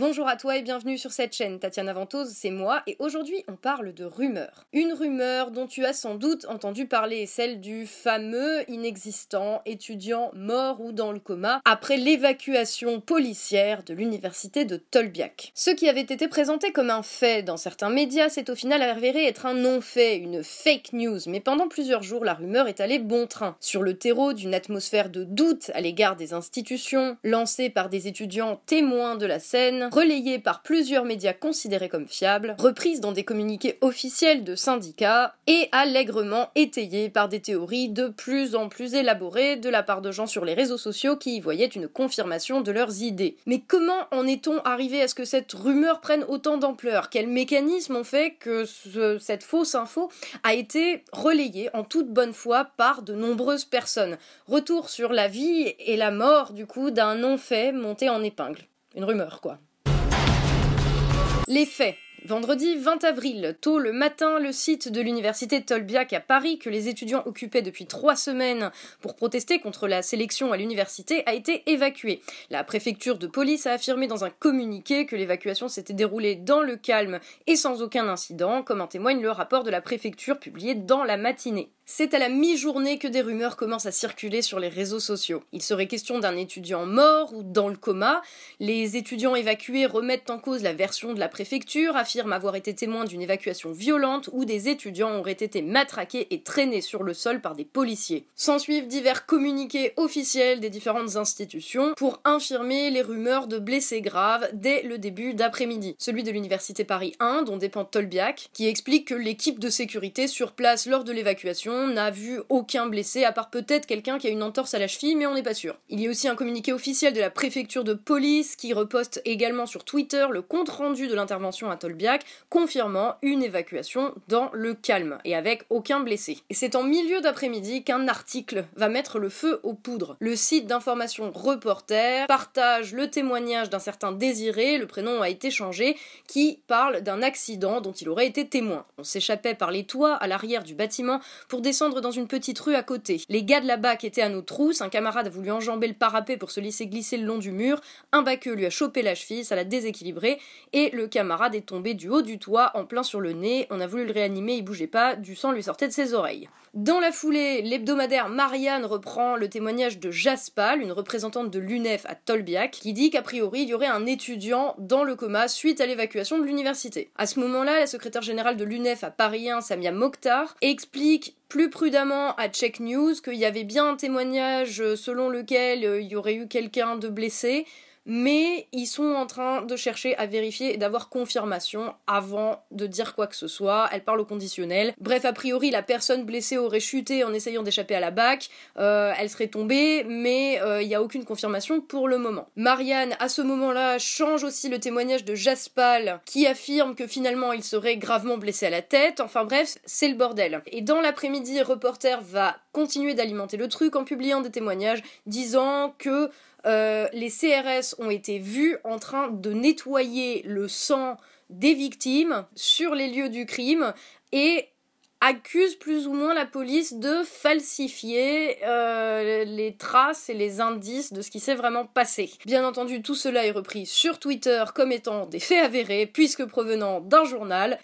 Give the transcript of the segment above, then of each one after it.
Bonjour à toi et bienvenue sur cette chaîne. Tatiana Ventose, c'est moi et aujourd'hui on parle de rumeurs. Une rumeur dont tu as sans doute entendu parler, celle du fameux inexistant étudiant mort ou dans le coma après l'évacuation policière de l'université de Tolbiac. Ce qui avait été présenté comme un fait dans certains médias s'est au final avéré être un non-fait, une fake news, mais pendant plusieurs jours la rumeur est allée bon train. Sur le terreau d'une atmosphère de doute à l'égard des institutions, lancée par des étudiants témoins de la scène, relayée par plusieurs médias considérés comme fiables, reprise dans des communiqués officiels de syndicats et allègrement étayée par des théories de plus en plus élaborées de la part de gens sur les réseaux sociaux qui y voyaient une confirmation de leurs idées. Mais comment en est-on arrivé à ce que cette rumeur prenne autant d'ampleur? Quels mécanismes ont fait que cette fausse info a été relayée en toute bonne foi par de nombreuses personnes? Retour sur la vie et la mort du coup d'un non-fait monté en épingle. Une rumeur quoi. Les faits. Vendredi 20 avril, tôt le matin, le site de l'université Tolbiac à Paris, que les étudiants occupaient depuis trois semaines pour protester contre la sélection à l'université, a été évacué. La préfecture de police a affirmé dans un communiqué que l'évacuation s'était déroulée dans le calme et sans aucun incident, comme en témoigne le rapport de la préfecture publié dans la matinée. C'est à la mi-journée que des rumeurs commencent à circuler sur les réseaux sociaux. Il serait question d'un étudiant mort ou dans le coma. Les étudiants évacués remettent en cause la version de la préfecture, affirment avoir été témoins d'une évacuation violente où des étudiants auraient été matraqués et traînés sur le sol par des policiers. S'ensuivent divers communiqués officiels des différentes institutions pour infirmer les rumeurs de blessés graves dès le début d'après-midi. Celui de l'université Paris 1, dont dépend Tolbiac, qui explique que l'équipe de sécurité sur place lors de l'évacuation n'a vu aucun blessé, à part peut-être quelqu'un qui a une entorse à la cheville, mais on n'est pas sûr. Il y a aussi un communiqué officiel de la préfecture de police qui reposte également sur Twitter le compte-rendu de l'intervention à Tolbiac, confirmant une évacuation dans le calme, et avec aucun blessé. Et c'est en milieu d'après-midi qu'un article va mettre le feu aux poudres. Le site d'information Reporter partage le témoignage d'un certain Désiré, le prénom a été changé, qui parle d'un accident dont il aurait été témoin. On s'échappait par les toits à l'arrière du bâtiment pour descendre dans une petite rue à côté. Les gars de la BAC étaient à nos trousses, un camarade a voulu enjamber le parapet pour se laisser glisser le long du mur, un baqueux lui a chopé la cheville, ça l'a déséquilibré, et le camarade est tombé du haut du toit en plein sur le nez, on a voulu le réanimer, il bougeait pas, du sang lui sortait de ses oreilles. Dans la foulée, l'hebdomadaire Marianne reprend le témoignage de Jaspal, une représentante de l'UNEF à Tolbiac, qui dit qu'a priori il y aurait un étudiant dans le coma suite à l'évacuation de l'université. À ce moment-là, la secrétaire générale de l'UNEF à Paris 1, Samia Mokhtar, explique plus prudemment à Check News qu'il y avait bien un témoignage selon lequel euh, il y aurait eu quelqu'un de blessé, mais ils sont en train de chercher à vérifier et d'avoir confirmation avant de dire quoi que ce soit. Elle parle au conditionnel. Bref, a priori, la personne blessée aurait chuté en essayant d'échapper à la bac. Euh, elle serait tombée, mais euh, il n'y a aucune confirmation pour le moment. Marianne, à ce moment-là, change aussi le témoignage de Jaspal, qui affirme que finalement il serait gravement blessé à la tête. Enfin bref, c'est le bordel. Et dans l'après-midi, Reporter va continuer d'alimenter le truc en publiant des témoignages disant que euh, les CRS ont été vus en train de nettoyer le sang des victimes sur les lieux du crime et accusent plus ou moins la police de falsifier euh, les traces et les indices de ce qui s'est vraiment passé. Bien entendu, tout cela est repris sur Twitter comme étant des faits avérés, puisque provenant d'un journal,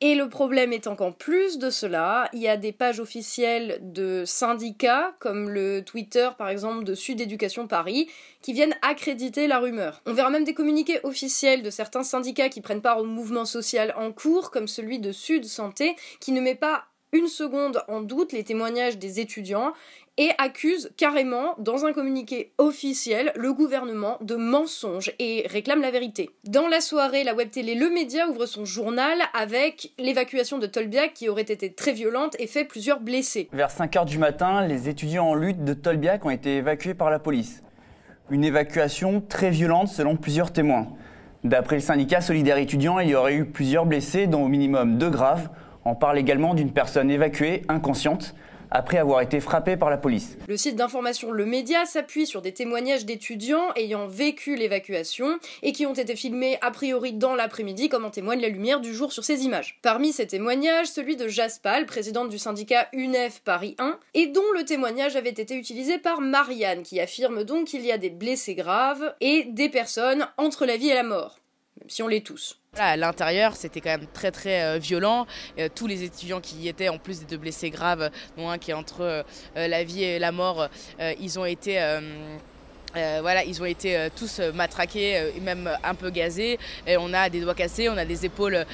et le problème est qu'en plus de cela, il y a des pages officielles de syndicats, comme le Twitter par exemple de Sud Éducation Paris, qui viennent accréditer la rumeur. On verra même des communiqués officiels de certains syndicats qui prennent part au mouvement social en cours, comme celui de Sud Santé, qui ne met pas une seconde en doute les témoignages des étudiants et accuse carrément, dans un communiqué officiel, le gouvernement de mensonge et réclame la vérité. Dans la soirée, la web télé Le Média ouvre son journal avec l'évacuation de Tolbiac qui aurait été très violente et fait plusieurs blessés. Vers 5h du matin, les étudiants en lutte de Tolbiac ont été évacués par la police. Une évacuation très violente selon plusieurs témoins. D'après le syndicat Solidaire étudiant, il y aurait eu plusieurs blessés, dont au minimum deux graves. On parle également d'une personne évacuée, inconsciente. après avoir été frappé par la police. Le site d'information Le Média s'appuie sur des témoignages d'étudiants ayant vécu l'évacuation et qui ont été filmés a priori dans l'après-midi comme en témoigne la lumière du jour sur ces images. Parmi ces témoignages, celui de Jaspal, présidente du syndicat UNEF Paris 1, et dont le témoignage avait été utilisé par Marianne, qui affirme donc qu'il y a des blessés graves et des personnes entre la vie et la mort, même si on les tous. À l'intérieur, c'était quand même très très euh, violent. Euh, tous les étudiants qui y étaient, en plus des deux blessés graves, dont un qui est entre euh, la vie et la mort, ils ont été euh, voilà, ils ont été euh, tous euh, matraqués et même un peu gazés. Et on a des doigts cassés, on a des épaules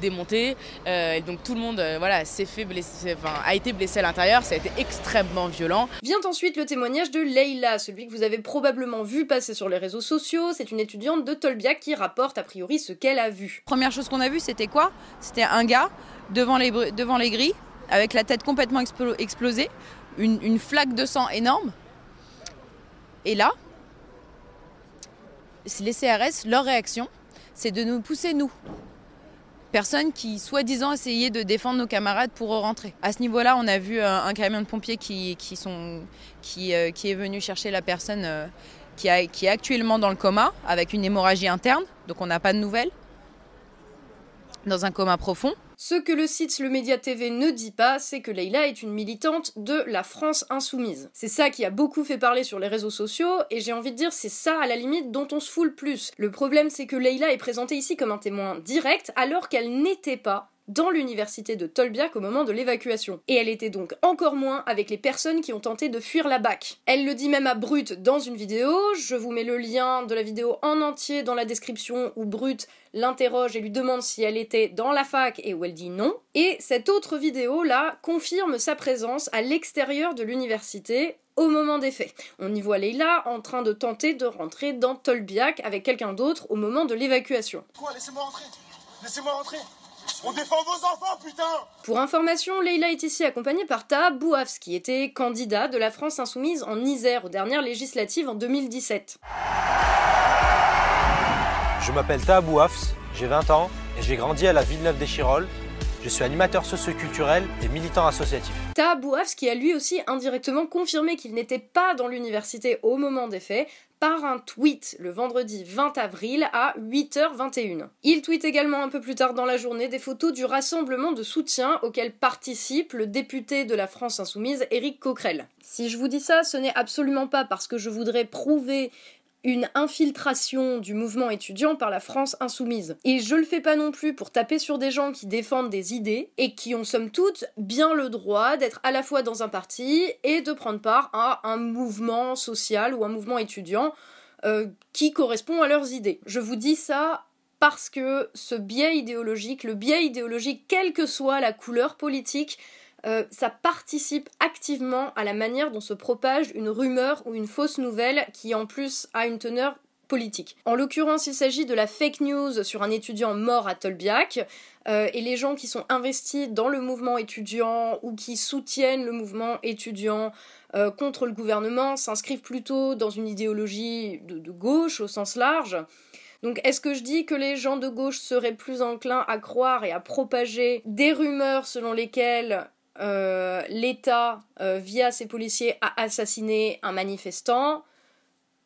démontées. Et donc tout le monde, voilà, s'est fait blesser, enfin, a été blessé à l'intérieur. Ça a été extrêmement violent. Vient ensuite le témoignage de Leila, celui que vous avez probablement vu passer sur les réseaux sociaux. C'est une étudiante de Tolbiac qui rapporte a priori ce qu'elle a vu. Première chose qu'on a vu, c'était quoi? C'était un gars devant les, devant les grilles, avec la tête complètement explosée, une flaque de sang énorme et là, les CRS, leur réaction, c'est de nous pousser, nous, personnes qui, soi-disant, essayaient de défendre nos camarades pour rentrer. À ce niveau-là, on a vu euh, un, camion de pompiers euh, qui, est venu chercher la personne euh, qui est actuellement dans le coma, avec une hémorragie interne, donc on n'a pas de nouvelles, dans un coma profond. Ce que le site Le Média TV ne dit pas, c'est que Leïla est une militante de la France insoumise. C'est ça qui a beaucoup fait parler sur les réseaux sociaux, et j'ai envie de dire c'est ça à la limite dont on se fout le plus. Le problème c'est que Leïla est présentée ici comme un témoin direct alors qu'elle n'était pas dans l'université de Tolbiac au moment de l'évacuation. Et elle était donc encore moins avec les personnes qui ont tenté de fuir la BAC. Elle le dit même à Brut dans une vidéo, je vous mets le lien de la vidéo en entier dans la description où Brut l'interroge et lui demande si elle était dans la fac et où elle dit non. Et cette autre vidéo là confirme sa présence à l'extérieur de l'université au moment des faits. On y voit Leila en train de tenter de rentrer dans Tolbiac avec quelqu'un d'autre au moment de l'évacuation. Quoi? Laissez-moi rentrer Laissez-moi rentrer on défend vos enfants, putain Pour information, Leila est ici accompagnée par Taha Bouafs, qui était candidat de la France Insoumise en Isère aux dernières législatives en 2017. Je m'appelle Taha Bouafs, j'ai 20 ans et j'ai grandi à la Villeneuve-des-Chirolles. Je suis animateur socioculturel et militant associatif. Taha Bouafs qui a lui aussi indirectement confirmé qu'il n'était pas dans l'université au moment des faits, par un tweet le vendredi 20 avril à 8h21. Il tweet également un peu plus tard dans la journée des photos du rassemblement de soutien auquel participe le député de la France insoumise Éric Coquerel. Si je vous dis ça, ce n'est absolument pas parce que je voudrais prouver une infiltration du mouvement étudiant par la France insoumise. Et je le fais pas non plus pour taper sur des gens qui défendent des idées et qui ont somme toute bien le droit d'être à la fois dans un parti et de prendre part à un mouvement social ou un mouvement étudiant euh, qui correspond à leurs idées. Je vous dis ça parce que ce biais idéologique, le biais idéologique, quelle que soit la couleur politique, euh, ça participe activement à la manière dont se propage une rumeur ou une fausse nouvelle qui en plus a une teneur politique. En l'occurrence, il s'agit de la fake news sur un étudiant mort à Tolbiac, euh, et les gens qui sont investis dans le mouvement étudiant ou qui soutiennent le mouvement étudiant euh, contre le gouvernement s'inscrivent plutôt dans une idéologie de, gauche au sens large. Donc est-ce que je dis que les gens de gauche seraient plus enclins à croire et à propager des rumeurs selon lesquelles euh, l'État, euh, via ses policiers, a assassiné un manifestant,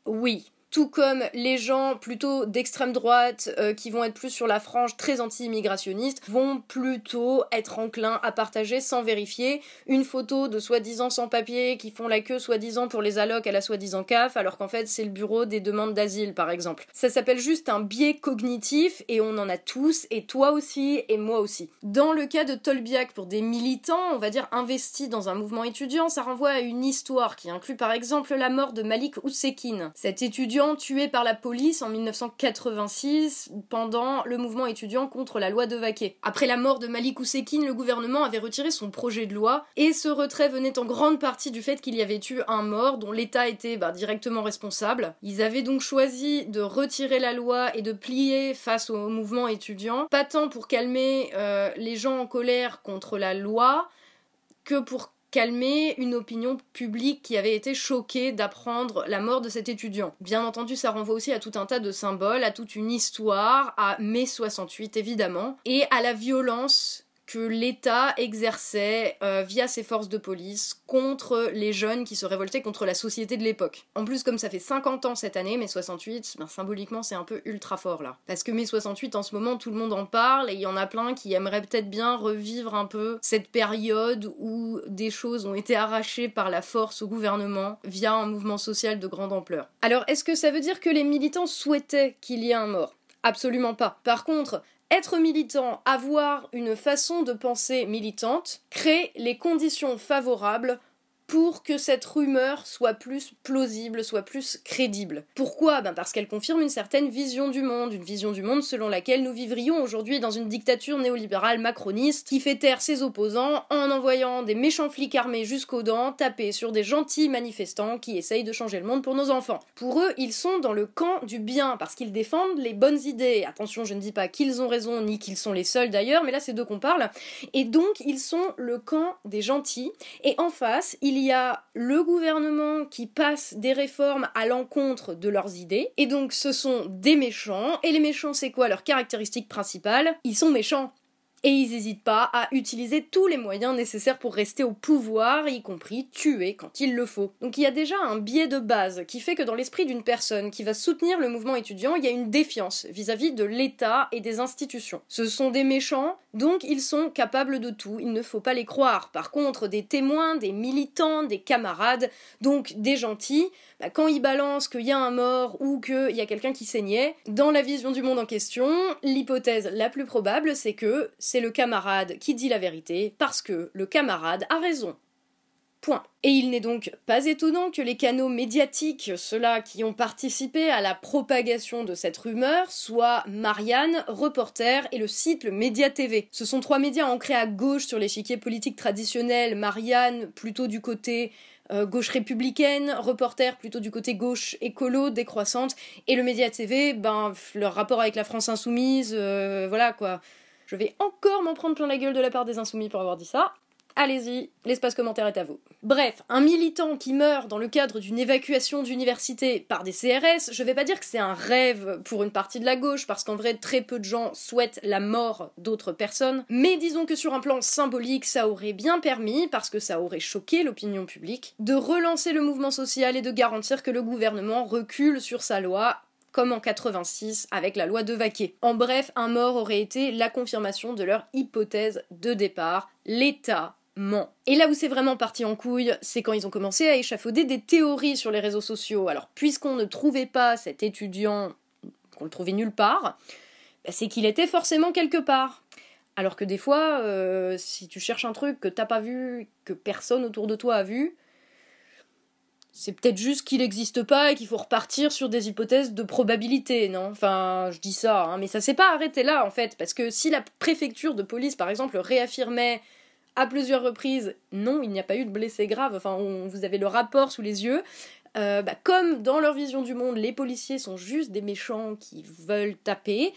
oui, tout comme les gens plutôt d'extrême droite euh, qui vont être plus sur la frange très anti-immigrationniste vont plutôt être enclins à partager sans vérifier une photo de soi-disant sans-papiers qui font la queue soi-disant pour les allocs à la soi-disant CAF alors qu'en fait c'est le bureau des demandes d'asile par exemple. Ça s'appelle juste un biais cognitif et on en a tous et toi aussi et moi aussi. Dans le cas de Tolbiac pour des militants, on va dire investis dans un mouvement étudiant, ça renvoie à une histoire qui inclut par exemple la mort de Malik Oussekine. Cet étudiant tué par la police en 1986 pendant le mouvement étudiant contre la loi de Vaquet. Après la mort de Malik Oussekine, le gouvernement avait retiré son projet de loi et ce retrait venait en grande partie du fait qu'il y avait eu un mort dont l'État était bah, directement responsable. Ils avaient donc choisi de retirer la loi et de plier face au mouvement étudiant, pas tant pour calmer euh, les gens en colère contre la loi que pour calmer une opinion publique qui avait été choquée d'apprendre la mort de cet étudiant. Bien entendu, ça renvoie aussi à tout un tas de symboles, à toute une histoire, à mai 68 évidemment, et à la violence que l'État exerçait euh, via ses forces de police contre les jeunes qui se révoltaient contre la société de l'époque. En plus, comme ça fait 50 ans cette année, mai 68, ben, symboliquement c'est un peu ultra fort là. Parce que mai 68 en ce moment tout le monde en parle et il y en a plein qui aimeraient peut-être bien revivre un peu cette période où des choses ont été arrachées par la force au gouvernement via un mouvement social de grande ampleur. Alors est-ce que ça veut dire que les militants souhaitaient qu'il y ait un mort? Absolument pas. Par contre, être militant, avoir une façon de penser militante, crée les conditions favorables pour que cette rumeur soit plus plausible, soit plus crédible. Pourquoi? Ben Parce qu'elle confirme une certaine vision du monde, une vision du monde selon laquelle nous vivrions aujourd'hui dans une dictature néolibérale macroniste qui fait taire ses opposants en envoyant des méchants flics armés jusqu'aux dents taper sur des gentils manifestants qui essayent de changer le monde pour nos enfants. Pour eux, ils sont dans le camp du bien parce qu'ils défendent les bonnes idées. Attention, je ne dis pas qu'ils ont raison ni qu'ils sont les seuls d'ailleurs, mais là c'est d'eux qu'on parle. Et donc ils sont le camp des gentils et en face, il il y a le gouvernement qui passe des réformes à l'encontre de leurs idées, et donc ce sont des méchants, et les méchants c'est quoi leur caractéristique principale? Ils sont méchants. Et ils n'hésitent pas à utiliser tous les moyens nécessaires pour rester au pouvoir, y compris tuer quand il le faut. Donc il y a déjà un biais de base qui fait que dans l'esprit d'une personne qui va soutenir le mouvement étudiant, il y a une défiance vis-à-vis de l'État et des institutions. Ce sont des méchants, donc ils sont capables de tout, il ne faut pas les croire. Par contre, des témoins, des militants, des camarades, donc des gentils, bah, quand ils balancent qu'il y a un mort ou qu'il y a quelqu'un qui saignait, dans la vision du monde en question, l'hypothèse la plus probable, c'est que c'est le camarade qui dit la vérité parce que le camarade a raison. Point. Et il n'est donc pas étonnant que les canaux médiatiques, ceux-là qui ont participé à la propagation de cette rumeur, soient Marianne, Reporter et le site Le Média TV. Ce sont trois médias ancrés à gauche sur l'échiquier politique traditionnel, Marianne plutôt du côté euh, gauche républicaine, reporter plutôt du côté gauche écolo, décroissante, et le Média TV, ben, leur rapport avec la France insoumise, euh, voilà quoi. Je vais encore m'en prendre plein la gueule de la part des insoumis pour avoir dit ça. Allez-y, l'espace commentaire est à vous. Bref, un militant qui meurt dans le cadre d'une évacuation d'université par des CRS, je vais pas dire que c'est un rêve pour une partie de la gauche, parce qu'en vrai, très peu de gens souhaitent la mort d'autres personnes, mais disons que sur un plan symbolique, ça aurait bien permis, parce que ça aurait choqué l'opinion publique, de relancer le mouvement social et de garantir que le gouvernement recule sur sa loi comme en 86 avec la loi de Vaquet. En bref, un mort aurait été la confirmation de leur hypothèse de départ. L'État et là où c'est vraiment parti en couille, c'est quand ils ont commencé à échafauder des théories sur les réseaux sociaux. Alors, puisqu'on ne trouvait pas cet étudiant, qu'on le trouvait nulle part, bah, c'est qu'il était forcément quelque part. Alors que des fois, euh, si tu cherches un truc que t'as pas vu, que personne autour de toi a vu, c'est peut-être juste qu'il n'existe pas et qu'il faut repartir sur des hypothèses de probabilité, non? Enfin, je dis ça, hein, mais ça s'est pas arrêté là en fait, parce que si la préfecture de police, par exemple, réaffirmait à plusieurs reprises, non, il n'y a pas eu de blessés graves, enfin, vous avez le rapport sous les yeux. Euh, bah, comme dans leur vision du monde, les policiers sont juste des méchants qui veulent taper,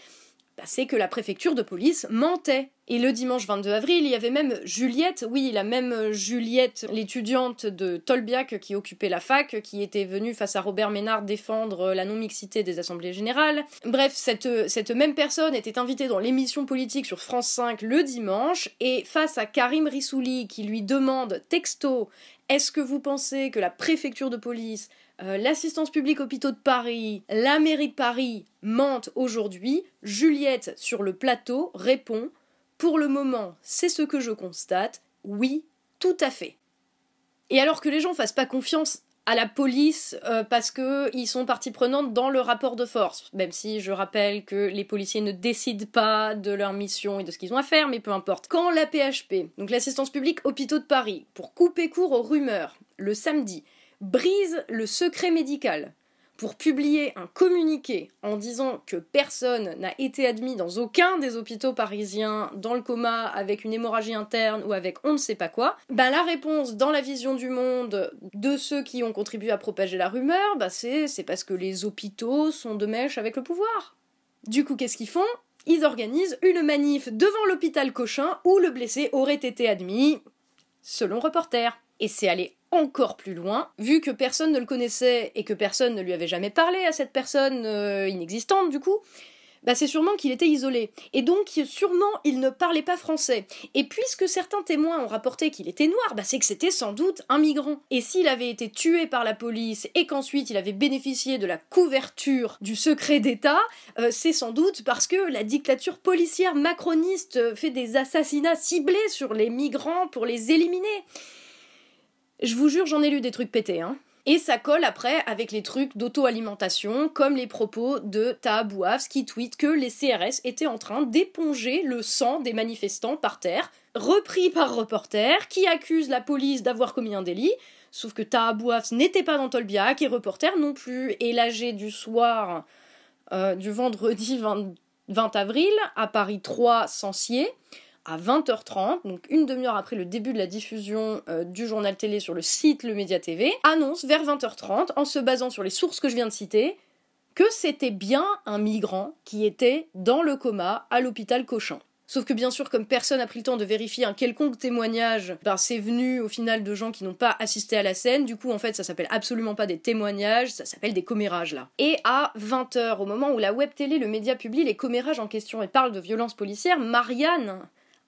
bah, c'est que la préfecture de police mentait. Et le dimanche 22 avril, il y avait même Juliette, oui, la même Juliette, l'étudiante de Tolbiac qui occupait la fac, qui était venue face à Robert Ménard défendre la non-mixité des assemblées générales. Bref, cette, cette même personne était invitée dans l'émission politique sur France 5 le dimanche, et face à Karim Rissouli qui lui demande texto Est-ce que vous pensez que la préfecture de police euh, l'assistance publique hôpitaux de Paris, la mairie de Paris mentent aujourd'hui, Juliette sur le plateau répond Pour le moment, c'est ce que je constate, oui, tout à fait. Et alors que les gens fassent pas confiance à la police euh, parce que ils sont partie prenante dans le rapport de force, même si je rappelle que les policiers ne décident pas de leur mission et de ce qu'ils ont à faire, mais peu importe. Quand la PHP, donc l'assistance publique hôpitaux de Paris, pour couper court aux rumeurs, le samedi, brise le secret médical pour publier un communiqué en disant que personne n'a été admis dans aucun des hôpitaux parisiens dans le coma avec une hémorragie interne ou avec on ne sait pas quoi, ben la réponse dans la vision du monde de ceux qui ont contribué à propager la rumeur, bah c'est parce que les hôpitaux sont de mèche avec le pouvoir. Du coup, qu'est-ce qu'ils font? Ils organisent une manif devant l'hôpital Cochin où le blessé aurait été admis, selon reporter. Et c'est allé encore plus loin, vu que personne ne le connaissait et que personne ne lui avait jamais parlé à cette personne euh, inexistante du coup, bah c'est sûrement qu'il était isolé. Et donc, sûrement, il ne parlait pas français. Et puisque certains témoins ont rapporté qu'il était noir, bah c'est que c'était sans doute un migrant. Et s'il avait été tué par la police et qu'ensuite il avait bénéficié de la couverture du secret d'État, euh, c'est sans doute parce que la dictature policière macroniste fait des assassinats ciblés sur les migrants pour les éliminer. Je vous jure, j'en ai lu des trucs pétés, hein. Et ça colle après avec les trucs d'auto-alimentation, comme les propos de Taha qui tweet que les CRS étaient en train d'éponger le sang des manifestants par terre, repris par reporter, qui accuse la police d'avoir commis un délit, sauf que Taha n'était pas dans Tolbiac et reporter non plus. Et l'âgé du soir euh, du vendredi 20, 20 avril, à Paris 3, Sancier, à 20h30, donc une demi-heure après le début de la diffusion euh, du journal télé sur le site Le Média TV, annonce vers 20h30, en se basant sur les sources que je viens de citer, que c'était bien un migrant qui était dans le coma à l'hôpital Cochin. Sauf que bien sûr, comme personne n'a pris le temps de vérifier un quelconque témoignage, ben c'est venu au final de gens qui n'ont pas assisté à la scène. Du coup, en fait, ça s'appelle absolument pas des témoignages, ça s'appelle des commérages là. Et à 20h, au moment où la web télé, le média publie les commérages en question et parle de violences policières, Marianne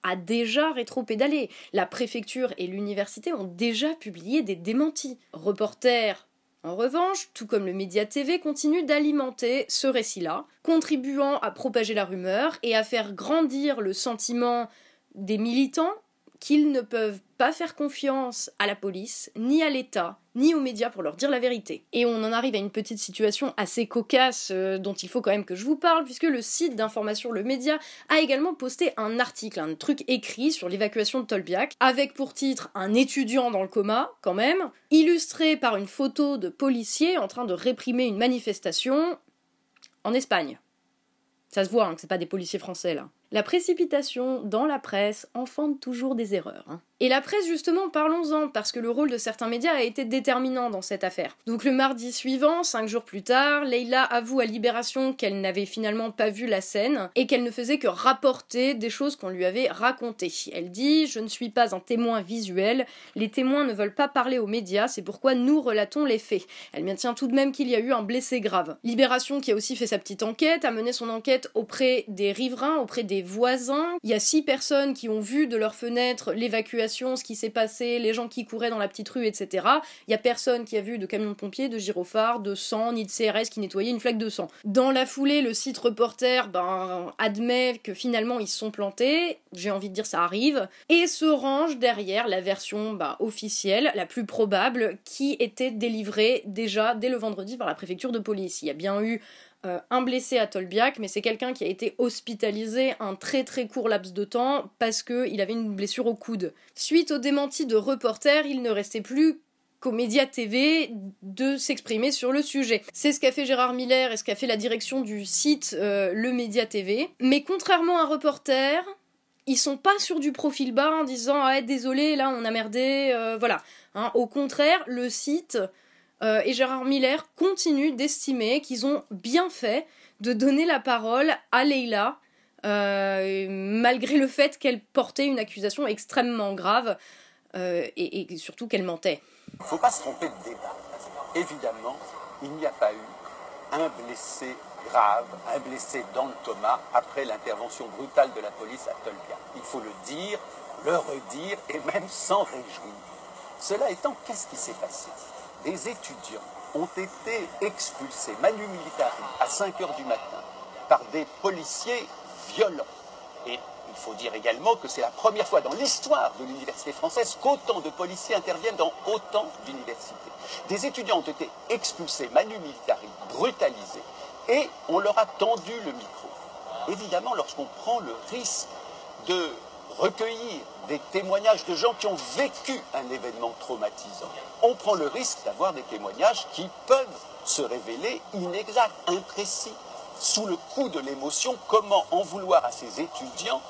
a déjà rétro-pédalé. La préfecture et l'université ont déjà publié des démentis. Reporters, en revanche, tout comme le média TV, continue d'alimenter ce récit-là, contribuant à propager la rumeur et à faire grandir le sentiment des militants qu'ils ne peuvent pas faire confiance à la police, ni à l'État, ni aux médias pour leur dire la vérité. Et on en arrive à une petite situation assez cocasse euh, dont il faut quand même que je vous parle, puisque le site d'information Le Média a également posté un article, un truc écrit sur l'évacuation de Tolbiac, avec pour titre un étudiant dans le coma, quand même, illustré par une photo de policiers en train de réprimer une manifestation en Espagne. Ça se voit hein, que c'est pas des policiers français là. La précipitation dans la presse enfante toujours des erreurs. Hein. Et la presse, justement, parlons-en, parce que le rôle de certains médias a été déterminant dans cette affaire. Donc le mardi suivant, cinq jours plus tard, Leila avoue à Libération qu'elle n'avait finalement pas vu la scène et qu'elle ne faisait que rapporter des choses qu'on lui avait racontées. Elle dit Je ne suis pas un témoin visuel, les témoins ne veulent pas parler aux médias, c'est pourquoi nous relatons les faits. Elle maintient tout de même qu'il y a eu un blessé grave. Libération, qui a aussi fait sa petite enquête, a mené son enquête auprès des riverains, auprès des voisins. Il y a six personnes qui ont vu de leur fenêtre l'évacuation, ce qui s'est passé, les gens qui couraient dans la petite rue, etc. Il y a personne qui a vu de camion de pompiers, de gyrophares, de sang, ni de CRS qui nettoyait une flaque de sang. Dans la foulée, le site reporter ben, admet que finalement ils se sont plantés, j'ai envie de dire ça arrive, et se range derrière la version ben, officielle, la plus probable, qui était délivrée déjà dès le vendredi par la préfecture de police. Il y a bien eu euh, un blessé à Tolbiac, mais c'est quelqu'un qui a été hospitalisé un très très court laps de temps parce qu'il avait une blessure au coude. Suite au démenti de reporters, il ne restait plus qu'aux médias TV de s'exprimer sur le sujet. C'est ce qu'a fait Gérard Miller et ce qu'a fait la direction du site euh, Le Média TV. Mais contrairement à reporter, ils sont pas sur du profil bas en disant ah désolé là on a merdé euh, voilà. Hein. au contraire, le site euh, et Gérard Miller continue d'estimer qu'ils ont bien fait de donner la parole à Leila, euh, malgré le fait qu'elle portait une accusation extrêmement grave euh, et, surtout qu'elle mentait. Il ne faut pas se tromper de débat. Évidemment, il n'y a pas eu un blessé grave, un blessé dans le coma après l'intervention brutale de la police à Tolbia. Il faut le dire, le redire et même s'en réjouir. Cela étant, qu'est-ce qui s'est passé? Des étudiants ont été expulsés, manu militari, à 5 heures du matin, par des policiers violents. Et il faut dire également que c'est la première fois dans l'histoire de l'université française qu'autant de policiers interviennent dans autant d'universités. Des étudiants ont été expulsés, manu militari, brutalisés, et on leur a tendu le micro. Évidemment, lorsqu'on prend le risque de recueillir des témoignages de gens qui ont vécu un événement traumatisant. On prend le risque d'avoir des témoignages qui peuvent se révéler inexacts, imprécis. Sous le coup de l'émotion, comment en vouloir à ces étudiants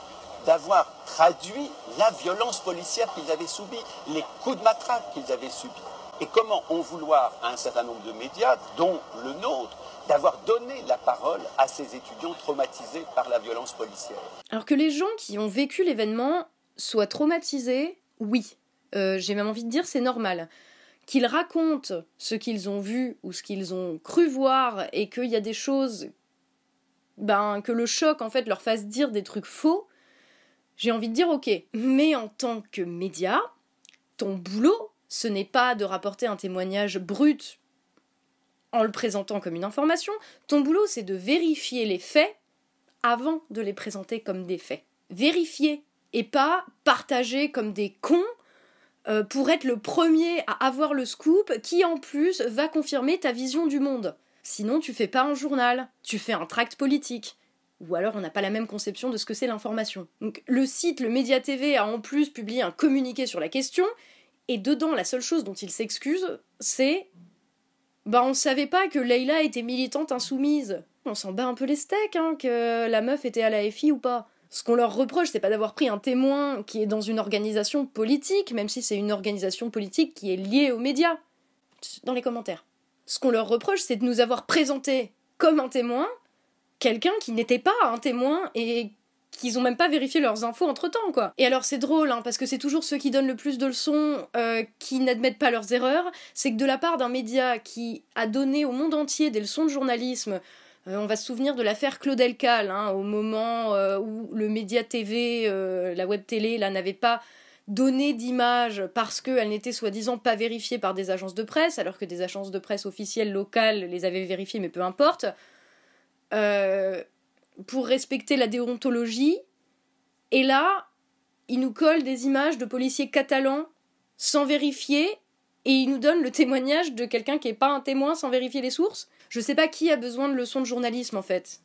d'avoir traduit la violence policière qu'ils avaient subie, les coups de matraque qu'ils avaient subis? Et comment en vouloir à un certain nombre de médias, dont le nôtre, d'avoir donné la parole à ces étudiants traumatisés par la violence policière? Alors que les gens qui ont vécu l'événement soient traumatisés, oui. Euh, j'ai même envie de dire c'est normal. Qu'ils racontent ce qu'ils ont vu ou ce qu'ils ont cru voir et qu'il y a des choses ben, que le choc en fait leur fasse dire des trucs faux, j'ai envie de dire ok. Mais en tant que média, ton boulot, ce n'est pas de rapporter un témoignage brut en le présentant comme une information. Ton boulot, c'est de vérifier les faits avant de les présenter comme des faits. Vérifier et pas partager comme des cons euh, pour être le premier à avoir le scoop qui en plus va confirmer ta vision du monde. Sinon, tu fais pas un journal, tu fais un tract politique. Ou alors on n'a pas la même conception de ce que c'est l'information. Donc le site, le Média TV a en plus publié un communiqué sur la question, et dedans la seule chose dont il s'excuse, c'est bah on savait pas que Leila était militante insoumise. On s'en bat un peu les steaks, hein, que la meuf était à la FI ou pas. Ce qu'on leur reproche, c'est pas d'avoir pris un témoin qui est dans une organisation politique, même si c'est une organisation politique qui est liée aux médias. Dans les commentaires. Ce qu'on leur reproche, c'est de nous avoir présenté comme un témoin quelqu'un qui n'était pas un témoin et qu'ils ont même pas vérifié leurs infos entre temps, quoi. Et alors c'est drôle, hein, parce que c'est toujours ceux qui donnent le plus de leçons euh, qui n'admettent pas leurs erreurs. C'est que de la part d'un média qui a donné au monde entier des leçons de journalisme, euh, on va se souvenir de l'affaire Claudel Cal, hein, au moment euh, où le média TV, la web télé, là, n'avait pas donné d'image parce qu'elle n'était soi-disant pas vérifiée par des agences de presse, alors que des agences de presse officielles locales les avaient vérifiées, mais peu importe. Euh, pour respecter la déontologie. Et là, il nous colle des images de policiers catalans sans vérifier et il nous donne le témoignage de quelqu'un qui n'est pas un témoin sans vérifier les sources. Je sais pas qui a besoin de leçons de journalisme en fait.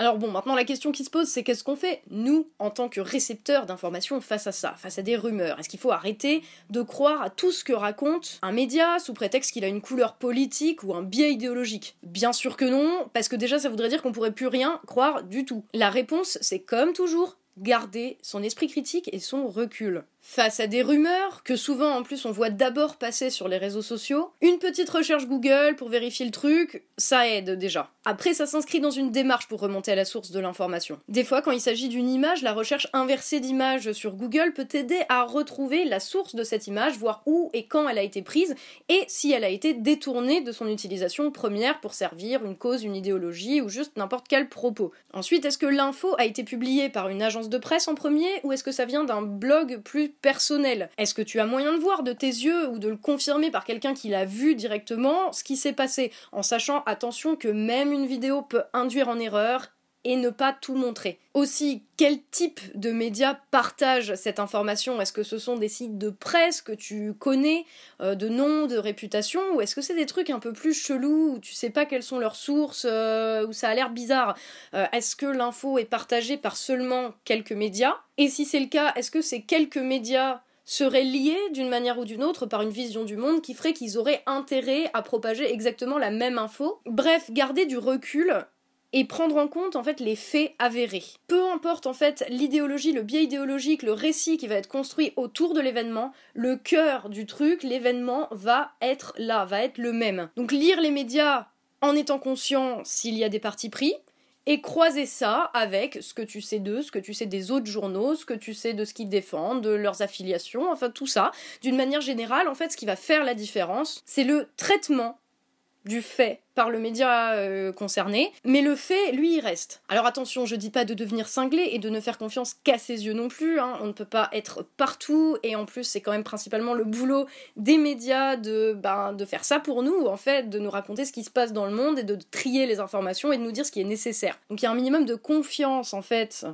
Alors bon, maintenant la question qui se pose, c'est qu'est-ce qu'on fait, nous, en tant que récepteurs d'informations, face à ça, face à des rumeurs? Est-ce qu'il faut arrêter de croire à tout ce que raconte un média sous prétexte qu'il a une couleur politique ou un biais idéologique? Bien sûr que non, parce que déjà ça voudrait dire qu'on pourrait plus rien croire du tout. La réponse, c'est comme toujours, garder son esprit critique et son recul. Face à des rumeurs, que souvent en plus on voit d'abord passer sur les réseaux sociaux, une petite recherche Google pour vérifier le truc, ça aide déjà. Après, ça s'inscrit dans une démarche pour remonter à la source de l'information. Des fois, quand il s'agit d'une image, la recherche inversée d'image sur Google peut aider à retrouver la source de cette image, voir où et quand elle a été prise, et si elle a été détournée de son utilisation première pour servir une cause, une idéologie ou juste n'importe quel propos. Ensuite, est-ce que l'info a été publiée par une agence de presse en premier, ou est-ce que ça vient d'un blog plus personnel. Est-ce que tu as moyen de voir de tes yeux ou de le confirmer par quelqu'un qui l'a vu directement ce qui s'est passé, en sachant attention que même une vidéo peut induire en erreur et ne pas tout montrer. Aussi, quel type de médias partagent cette information? Est-ce que ce sont des sites de presse que tu connais, euh, de nom, de réputation, ou est-ce que c'est des trucs un peu plus chelous, où tu sais pas quelles sont leurs sources, euh, où ça a l'air bizarre? Euh, Est-ce que l'info est partagée par seulement quelques médias? Et si c'est le cas, est-ce que ces quelques médias seraient liés d'une manière ou d'une autre par une vision du monde qui ferait qu'ils auraient intérêt à propager exactement la même info? Bref, garder du recul et prendre en compte en fait les faits avérés. Peu importe en fait l'idéologie, le biais idéologique, le récit qui va être construit autour de l'événement, le cœur du truc, l'événement va être là, va être le même. Donc lire les médias en étant conscient s'il y a des partis pris, et croiser ça avec ce que tu sais d'eux, ce que tu sais des autres journaux, ce que tu sais de ce qu'ils défendent, de leurs affiliations, enfin tout ça. D'une manière générale, en fait, ce qui va faire la différence, c'est le traitement du fait par le média euh, concerné, mais le fait, lui, il reste. Alors attention, je dis pas de devenir cinglé et de ne faire confiance qu'à ses yeux non plus, hein. on ne peut pas être partout, et en plus c'est quand même principalement le boulot des médias de, ben, de faire ça pour nous, en fait, de nous raconter ce qui se passe dans le monde et de trier les informations et de nous dire ce qui est nécessaire. Donc il y a un minimum de confiance, en fait,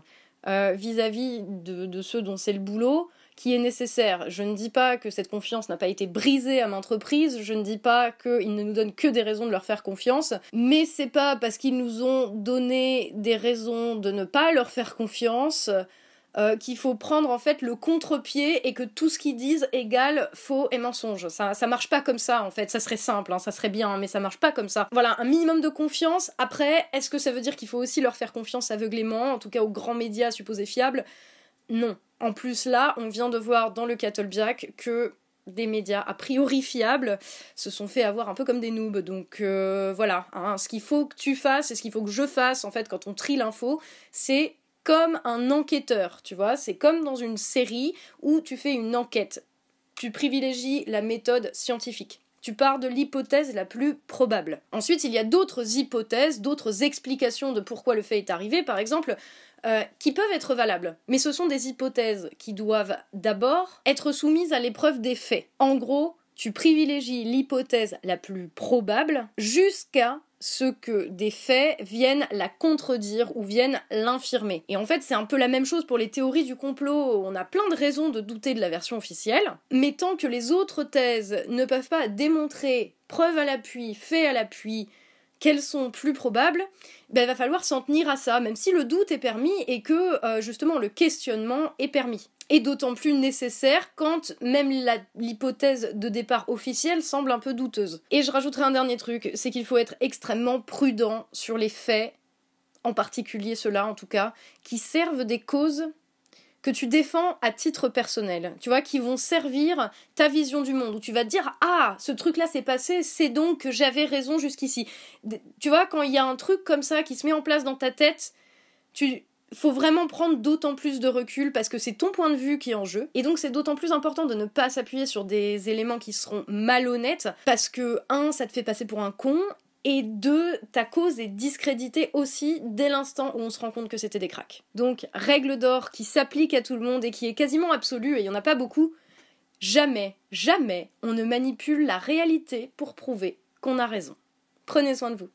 euh, vis-à-vis de, de ceux dont c'est le boulot, qui est nécessaire. Je ne dis pas que cette confiance n'a pas été brisée à maintes reprises, je ne dis pas qu'ils ne nous donnent que des raisons de leur faire confiance, mais c'est pas parce qu'ils nous ont donné des raisons de ne pas leur faire confiance euh, qu'il faut prendre en fait le contre-pied et que tout ce qu'ils disent égale faux et mensonge. Ça, ça marche pas comme ça en fait, ça serait simple, hein, ça serait bien, mais ça marche pas comme ça. Voilà, un minimum de confiance. Après, est-ce que ça veut dire qu'il faut aussi leur faire confiance aveuglément, en tout cas aux grands médias supposés fiables? Non. En plus, là, on vient de voir dans le Jack que des médias a priori fiables se sont fait avoir un peu comme des noobs. Donc euh, voilà, hein. ce qu'il faut que tu fasses et ce qu'il faut que je fasse en fait quand on trie l'info, c'est comme un enquêteur, tu vois, c'est comme dans une série où tu fais une enquête. Tu privilégies la méthode scientifique. Tu pars de l'hypothèse la plus probable. Ensuite, il y a d'autres hypothèses, d'autres explications de pourquoi le fait est arrivé, par exemple, euh, qui peuvent être valables. Mais ce sont des hypothèses qui doivent d'abord être soumises à l'épreuve des faits. En gros, tu privilégies l'hypothèse la plus probable jusqu'à ce que des faits viennent la contredire ou viennent l'infirmer. Et en fait, c'est un peu la même chose pour les théories du complot. On a plein de raisons de douter de la version officielle, mais tant que les autres thèses ne peuvent pas démontrer, preuve à l'appui, fait à l'appui, qu'elles sont plus probables, ben, il va falloir s'en tenir à ça, même si le doute est permis et que euh, justement le questionnement est permis et d'autant plus nécessaire quand même l'hypothèse de départ officielle semble un peu douteuse. Et je rajouterai un dernier truc, c'est qu'il faut être extrêmement prudent sur les faits, en particulier ceux-là en tout cas, qui servent des causes que tu défends à titre personnel, tu vois, qui vont servir ta vision du monde, où tu vas te dire ah ce truc-là s'est passé, c'est donc que j'avais raison jusqu'ici. Tu vois, quand il y a un truc comme ça qui se met en place dans ta tête, tu faut vraiment prendre d'autant plus de recul parce que c'est ton point de vue qui est en jeu. Et donc c'est d'autant plus important de ne pas s'appuyer sur des éléments qui seront malhonnêtes parce que, un, ça te fait passer pour un con. Et deux, ta cause est discréditée aussi dès l'instant où on se rend compte que c'était des cracks. Donc, règle d'or qui s'applique à tout le monde et qui est quasiment absolue, et il n'y en a pas beaucoup, jamais, jamais on ne manipule la réalité pour prouver qu'on a raison. Prenez soin de vous.